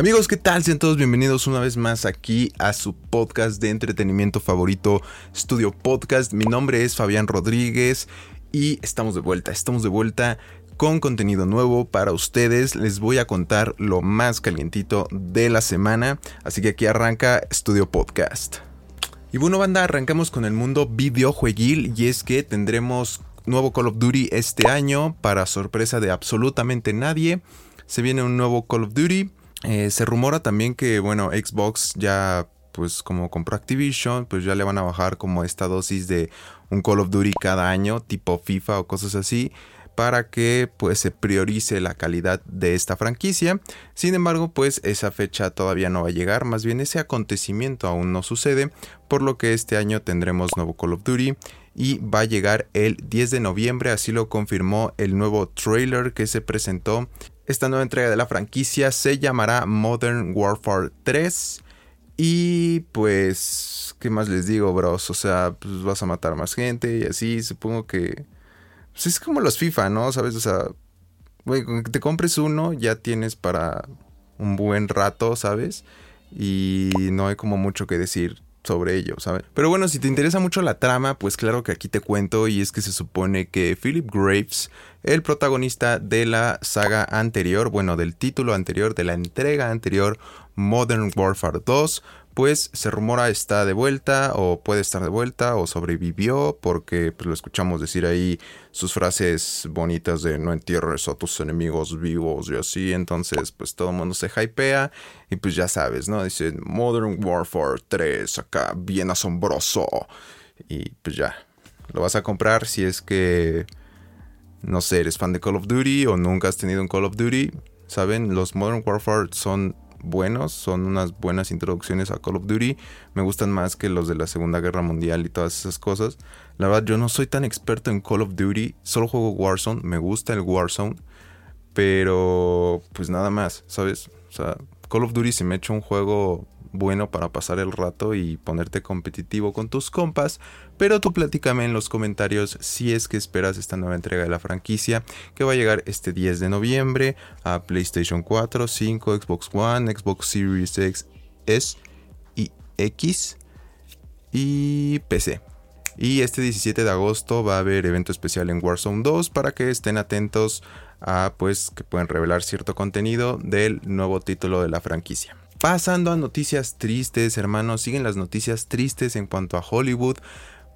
Amigos, ¿qué tal? Sean todos bienvenidos una vez más aquí a su podcast de entretenimiento favorito, Studio Podcast. Mi nombre es Fabián Rodríguez y estamos de vuelta, estamos de vuelta con contenido nuevo para ustedes. Les voy a contar lo más calientito de la semana, así que aquí arranca Studio Podcast. Y bueno, banda, arrancamos con el mundo videojueguil y es que tendremos nuevo Call of Duty este año para sorpresa de absolutamente nadie. Se viene un nuevo Call of Duty eh, se rumora también que, bueno, Xbox ya, pues como compró Activision, pues ya le van a bajar como esta dosis de un Call of Duty cada año, tipo FIFA o cosas así, para que pues se priorice la calidad de esta franquicia. Sin embargo, pues esa fecha todavía no va a llegar, más bien ese acontecimiento aún no sucede, por lo que este año tendremos nuevo Call of Duty y va a llegar el 10 de noviembre, así lo confirmó el nuevo trailer que se presentó esta nueva entrega de la franquicia se llamará Modern Warfare 3. Y pues, ¿qué más les digo, bros? O sea, pues vas a matar más gente y así, supongo que... Pues es como los FIFA, ¿no? ¿Sabes? O sea, con que te compres uno ya tienes para un buen rato, ¿sabes? Y no hay como mucho que decir sobre ello, ¿sabes? Pero bueno, si te interesa mucho la trama, pues claro que aquí te cuento y es que se supone que Philip Graves, el protagonista de la saga anterior, bueno, del título anterior, de la entrega anterior, Modern Warfare 2, pues se rumora está de vuelta o puede estar de vuelta o sobrevivió porque pues, lo escuchamos decir ahí sus frases bonitas de no entierres a tus enemigos vivos y así, entonces pues todo el mundo se hypea y pues ya sabes, ¿no? Dice Modern Warfare 3 acá, bien asombroso y pues ya, lo vas a comprar si es que, no sé, eres fan de Call of Duty o nunca has tenido un Call of Duty, ¿saben? Los Modern Warfare son buenos, son unas buenas introducciones a Call of Duty. Me gustan más que los de la Segunda Guerra Mundial y todas esas cosas. La verdad, yo no soy tan experto en Call of Duty, solo juego Warzone, me gusta el Warzone, pero pues nada más, ¿sabes? O sea, Call of Duty se me echa un juego bueno para pasar el rato y ponerte competitivo con tus compas, pero tú platícame en los comentarios si es que esperas esta nueva entrega de la franquicia que va a llegar este 10 de noviembre a PlayStation 4, 5, Xbox One, Xbox Series X, S y X y PC. Y este 17 de agosto va a haber evento especial en Warzone 2 para que estén atentos a pues que pueden revelar cierto contenido del nuevo título de la franquicia. Pasando a noticias tristes, hermanos, siguen las noticias tristes en cuanto a Hollywood,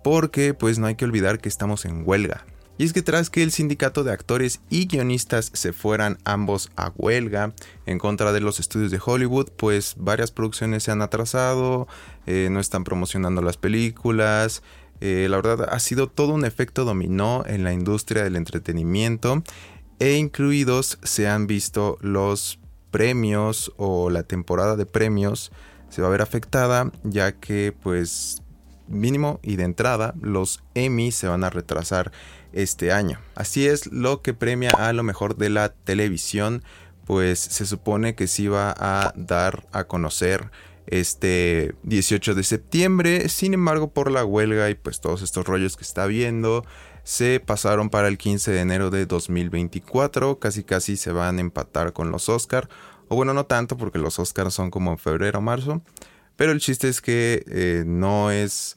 porque pues no hay que olvidar que estamos en huelga. Y es que tras que el sindicato de actores y guionistas se fueran ambos a huelga en contra de los estudios de Hollywood, pues varias producciones se han atrasado, eh, no están promocionando las películas. Eh, la verdad ha sido todo un efecto dominó en la industria del entretenimiento e incluidos se han visto los premios o la temporada de premios se va a ver afectada ya que pues mínimo y de entrada los Emmy se van a retrasar este año. Así es lo que premia a lo mejor de la televisión pues se supone que se iba a dar a conocer este 18 de septiembre. Sin embargo, por la huelga y pues todos estos rollos que está viendo, se pasaron para el 15 de enero de 2024. Casi casi se van a empatar con los Oscar. O bueno, no tanto porque los Oscars son como en febrero o marzo. Pero el chiste es que eh, no es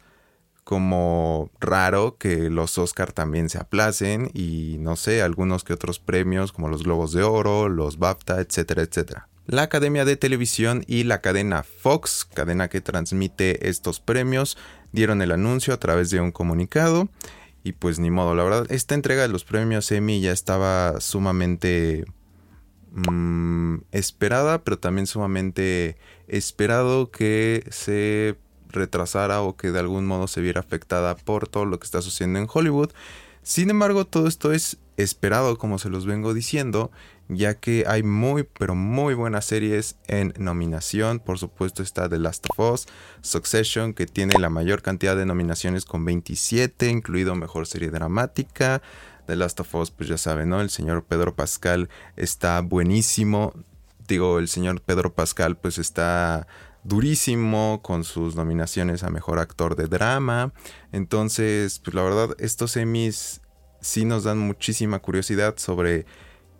como raro que los Oscar también se aplacen y no sé, algunos que otros premios como los Globos de Oro, los BAFTA, etcétera, etcétera. La Academia de Televisión y la cadena Fox, cadena que transmite estos premios, dieron el anuncio a través de un comunicado y pues ni modo, la verdad, esta entrega de los premios Emmy ya estaba sumamente mm, esperada, pero también sumamente esperado que se retrasara o que de algún modo se viera afectada por todo lo que está sucediendo en Hollywood. Sin embargo, todo esto es esperado, como se los vengo diciendo, ya que hay muy, pero muy buenas series en nominación. Por supuesto está The Last of Us, Succession, que tiene la mayor cantidad de nominaciones con 27, incluido Mejor Serie Dramática. The Last of Us, pues ya saben, ¿no? El señor Pedro Pascal está buenísimo. Digo, el señor Pedro Pascal pues está durísimo con sus nominaciones a Mejor Actor de Drama. Entonces, pues la verdad, estos Emmys sí nos dan muchísima curiosidad sobre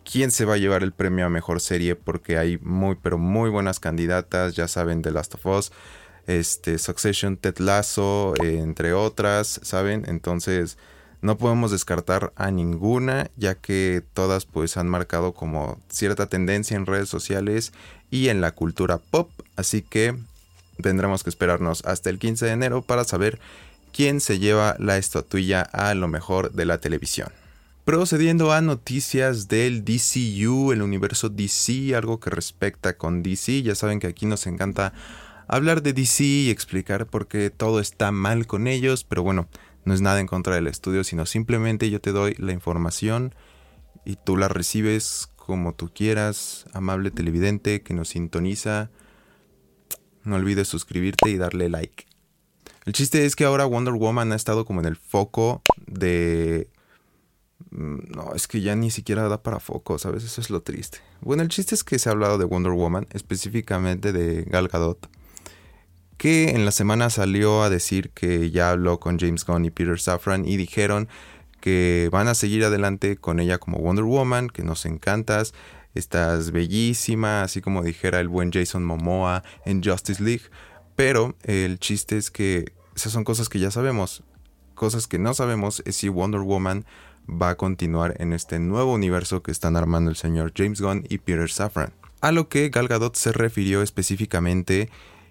quién se va a llevar el premio a mejor serie porque hay muy pero muy buenas candidatas, ya saben, The Last of Us, este, Succession, Ted Lasso, entre otras, ¿saben? Entonces no podemos descartar a ninguna ya que todas pues han marcado como cierta tendencia en redes sociales y en la cultura pop, así que tendremos que esperarnos hasta el 15 de enero para saber quién se lleva la estatuilla a lo mejor de la televisión. Procediendo a noticias del DCU, el universo DC, algo que respecta con DC, ya saben que aquí nos encanta hablar de DC y explicar por qué todo está mal con ellos, pero bueno, no es nada en contra del estudio, sino simplemente yo te doy la información y tú la recibes como tú quieras, amable televidente que nos sintoniza. No olvides suscribirte y darle like. El chiste es que ahora Wonder Woman ha estado como en el foco de no, es que ya ni siquiera da para focos, a veces es lo triste. Bueno, el chiste es que se ha hablado de Wonder Woman, específicamente de Gal Gadot, que en la semana salió a decir que ya habló con James Gunn y Peter Safran y dijeron que van a seguir adelante con ella como Wonder Woman, que nos encantas, estás bellísima, así como dijera el buen Jason Momoa en Justice League, pero el chiste es que esas son cosas que ya sabemos. Cosas que no sabemos es si Wonder Woman va a continuar en este nuevo universo que están armando el señor James Gunn y Peter Safran. A lo que Gal Gadot se refirió específicamente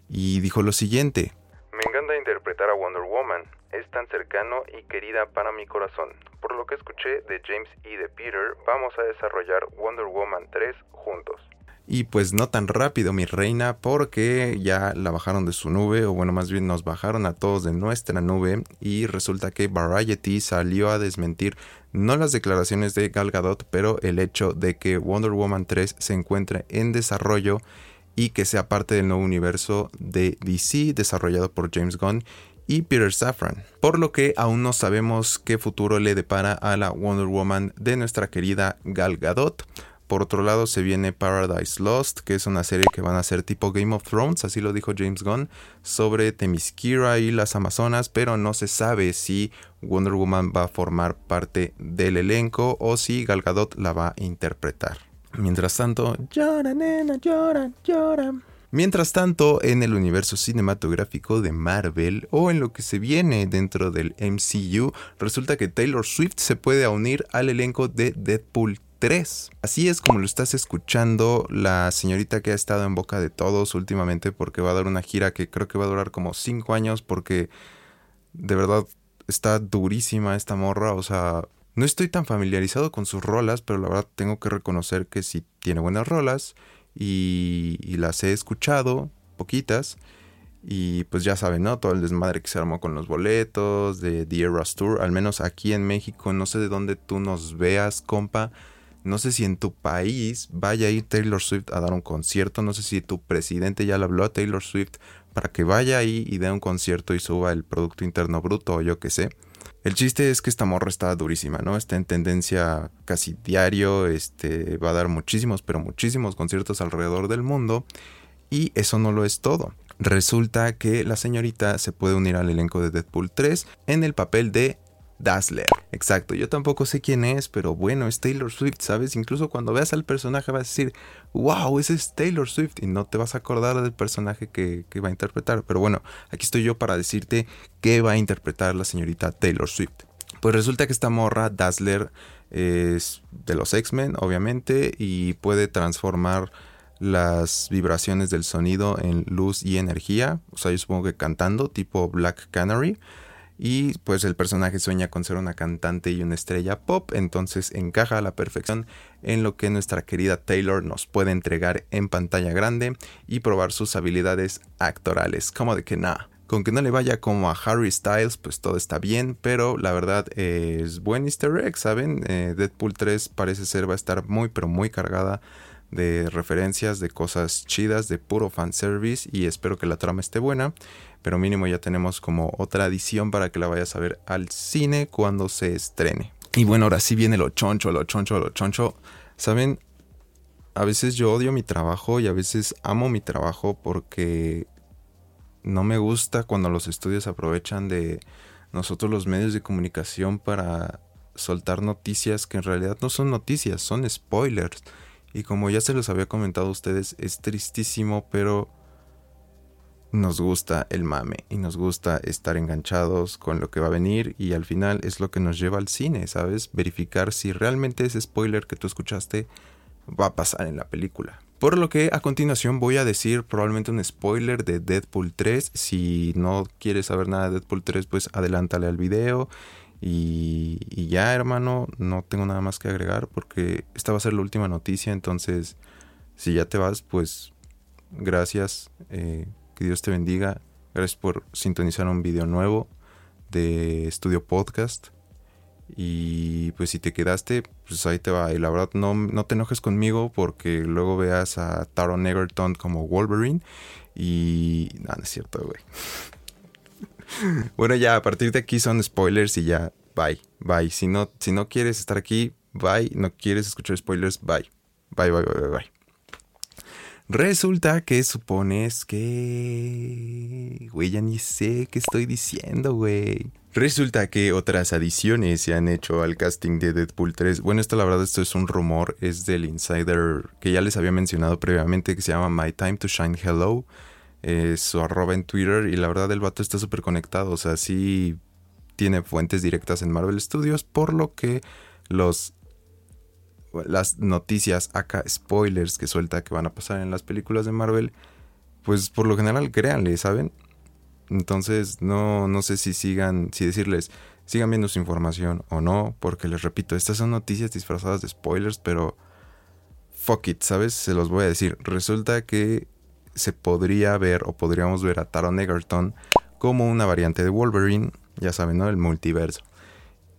y dijo lo siguiente. Me encanta interpretar a Wonder Woman, es tan cercano y querida para mi corazón. Por lo que escuché de James y de Peter, vamos a desarrollar Wonder Woman 3 juntos. Y pues no tan rápido, mi reina, porque ya la bajaron de su nube, o bueno, más bien nos bajaron a todos de nuestra nube, y resulta que Variety salió a desmentir no las declaraciones de Gal Gadot, pero el hecho de que Wonder Woman 3 se encuentre en desarrollo y que sea parte del nuevo universo de DC desarrollado por James Gunn y Peter Safran, por lo que aún no sabemos qué futuro le depara a la Wonder Woman de nuestra querida Gal Gadot. Por otro lado se viene Paradise Lost, que es una serie que van a ser tipo Game of Thrones, así lo dijo James Gunn, sobre Themyscira y las Amazonas, pero no se sabe si Wonder Woman va a formar parte del elenco o si Gal Gadot la va a interpretar. Mientras tanto, llora nena, llora, llora. Mientras tanto, en el universo cinematográfico de Marvel o en lo que se viene dentro del MCU, resulta que Taylor Swift se puede unir al elenco de Deadpool 3. Así es como lo estás escuchando la señorita que ha estado en boca de todos últimamente porque va a dar una gira que creo que va a durar como 5 años porque de verdad está durísima esta morra, o sea, no estoy tan familiarizado con sus rolas, pero la verdad tengo que reconocer que sí tiene buenas rolas y, y las he escuchado, poquitas. Y pues ya saben, ¿no? Todo el desmadre que se armó con los boletos de The Eras Tour, al menos aquí en México, no sé de dónde tú nos veas, compa, no sé si en tu país vaya a ir Taylor Swift a dar un concierto. No sé si tu presidente ya le habló a Taylor Swift para que vaya ahí y dé un concierto y suba el Producto Interno Bruto o yo qué sé. El chiste es que esta morra está durísima, ¿no? Está en tendencia casi diario, este, va a dar muchísimos, pero muchísimos conciertos alrededor del mundo. Y eso no lo es todo. Resulta que la señorita se puede unir al elenco de Deadpool 3 en el papel de Dazzler. Exacto, yo tampoco sé quién es, pero bueno, es Taylor Swift, ¿sabes? Incluso cuando veas al personaje vas a decir, wow, ese es Taylor Swift y no te vas a acordar del personaje que, va a interpretar. Pero bueno, aquí estoy yo para decirte qué va a interpretar la señorita Taylor Swift. Pues resulta que esta morra, Dazzler, es de los X-Men, obviamente, y puede transformar las vibraciones del sonido en luz y energía. O sea, yo supongo que cantando, tipo Black Canary. Y pues el personaje sueña con ser una cantante y una estrella pop, entonces encaja a la perfección en lo que nuestra querida Taylor nos puede entregar en pantalla grande y probar sus habilidades actorales. Como de que nada. Con que no le vaya como a Harry Styles, pues todo está bien, pero la verdad es buen easter egg, ¿saben? Eh, Deadpool 3 parece ser va a estar muy pero muy cargada de referencias, de cosas chidas, de puro fanservice y espero que la trama esté buena pero mínimo ya tenemos como otra edición para que la vayas a ver al cine cuando se estrene. Y bueno, ahora sí viene lo choncho, lo choncho, lo choncho. Saben, a veces yo odio mi trabajo y a veces amo mi trabajo porque no me gusta cuando los estudios aprovechan de nosotros los medios de comunicación para soltar noticias que en realidad no son noticias, son spoilers. Y como ya se los había comentado a ustedes, es tristísimo, pero nos gusta el mame y nos gusta estar enganchados con lo que va a venir y al final es lo que nos lleva al cine, ¿sabes? Verificar si realmente ese spoiler que tú escuchaste va a pasar en la película. Por lo que a continuación voy a decir probablemente un spoiler de Deadpool 3. Si no quieres saber nada de Deadpool 3, pues adelántale al video. Y, ya, hermano, no tengo nada más que agregar porque esta va a ser la última noticia. Entonces, si ya te vas, pues gracias. Eh, que Dios te bendiga. Gracias por sintonizar un video nuevo de Estudio Podcast. Y pues si te quedaste, pues ahí te va. Y la verdad, no, no te enojes conmigo porque luego veas a Taron Egerton como Wolverine. Y. No, no es cierto, güey. bueno, ya, a partir de aquí son spoilers y ya, bye, bye. Si no, si no quieres estar aquí, bye. No quieres escuchar spoilers, bye. Bye, bye, bye, bye, bye. Resulta que supones que... Güey, ya ni sé qué estoy diciendo, güey. Resulta que otras adiciones se han hecho al casting de Deadpool 3. Bueno, esto la verdad, esto es un rumor, es del insider que ya les había mencionado previamente, que se llama My Time to Shine Hello. Es su arroba en Twitter y la verdad el vato está súper conectado, o sea, sí tiene fuentes directas en Marvel Studios, por lo que los las noticias, acá spoilers que suelta que van a pasar en las películas de Marvel, pues por lo general créanle, ¿saben? Entonces no, no sé si sigan, si decirles, sigan viendo su información o no, porque les repito, estas son noticias disfrazadas de spoilers, pero fuck it, ¿sabes? Se los voy a decir. Resulta que se podría ver o podríamos ver a Taron Egerton como una variante de Wolverine, ya saben, ¿no? El multiverso.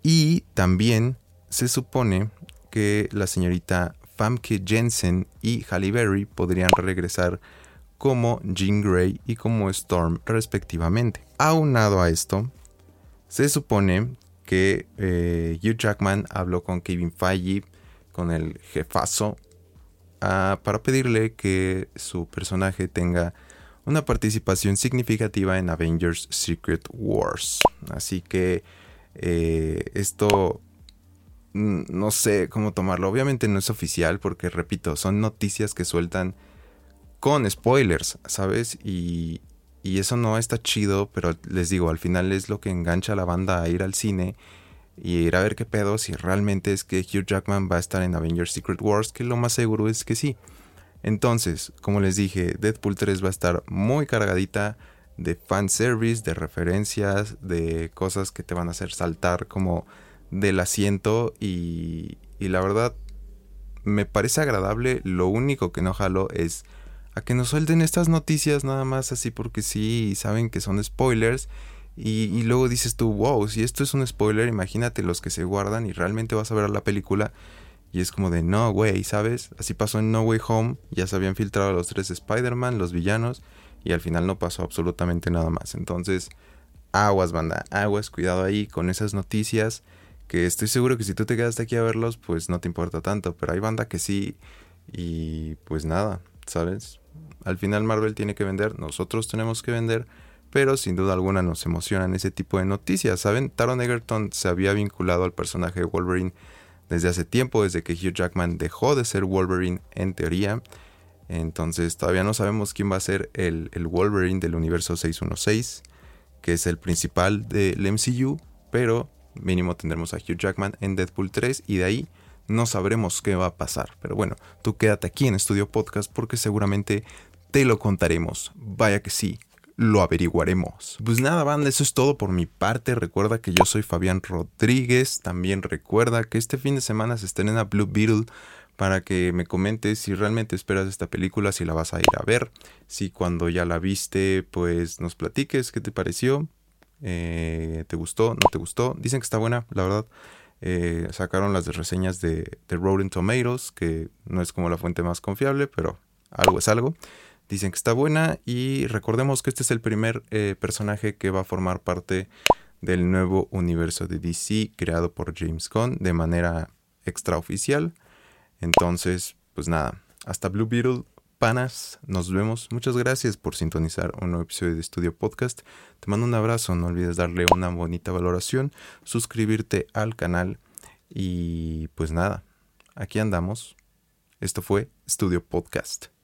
Y también se supone que la señorita Famke Jensen y Halle Berry podrían regresar como Jean Grey y como Storm respectivamente. Aunado a esto, se supone que eh, Hugh Jackman habló con Kevin Feige, con el jefazo, ah, para pedirle que su personaje tenga una participación significativa en Avengers Secret Wars. Así que eh, esto no sé cómo tomarlo. Obviamente no es oficial porque, repito, son noticias que sueltan con spoilers, ¿sabes? Y, y eso no está chido, pero les digo, al final es lo que engancha a la banda a ir al cine y ir a ver qué pedo si realmente es que Hugh Jackman va a estar en Avengers Secret Wars, que lo más seguro es que sí. Entonces, como les dije, Deadpool 3 va a estar muy cargadita de fanservice, de referencias, de cosas que te van a hacer saltar como del asiento y, y la verdad me parece agradable. Lo único que no jalo es a que nos suelten estas noticias nada más así porque sí saben que son spoilers. Y, y, luego dices tú, wow, si esto es un spoiler, imagínate los que se guardan y realmente vas a ver la película. Y es como de, no, güey, ¿sabes? Así pasó en No Way Home, ya se habían filtrado los tres Spider-Man, los villanos, y al final no pasó absolutamente nada más. Entonces, aguas, banda, aguas, cuidado ahí con esas noticias que estoy seguro que si tú te quedaste aquí a verlos, pues no te importa tanto, pero hay banda que sí y pues nada, ¿sabes? Al final Marvel tiene que vender, nosotros tenemos que vender, pero sin duda alguna nos emocionan ese tipo de noticias, ¿saben? Taron Egerton se había vinculado al personaje de Wolverine desde hace tiempo, desde que Hugh Jackman dejó de ser Wolverine en teoría. Entonces todavía no sabemos quién va a ser el, el Wolverine del universo 616, que es el principal del MCU, pero mínimo tendremos a Hugh Jackman en Deadpool 3 y de ahí no sabremos qué va a pasar. Pero bueno, tú quédate aquí en Estudio Podcast porque seguramente te lo contaremos. Vaya que sí, lo averiguaremos. Pues nada, banda, eso es todo por mi parte. Recuerda que yo soy Fabián Rodríguez. También recuerda que este fin de semana se estrena Blue Beetle para que me comentes si realmente esperas esta película, si la vas a ir a ver, si cuando ya la viste, pues nos platiques qué te pareció. Eh, ¿Te gustó? ¿No te gustó? Dicen que está buena, la verdad. Eh, sacaron las reseñas de, de Rolling Tomatoes, que no es como la fuente más confiable, pero algo es algo. Dicen que está buena y recordemos que este es el primer eh, personaje que va a formar parte del nuevo universo de DC creado por James Gunn de manera extraoficial. Entonces, pues nada, hasta Blue Beetle panas, nos vemos. Muchas gracias por sintonizar un nuevo episodio de Estudio Podcast. Te mando un abrazo, no olvides darle una bonita valoración, suscribirte al canal Y pues nada, aquí andamos. Esto fue Studio Podcast.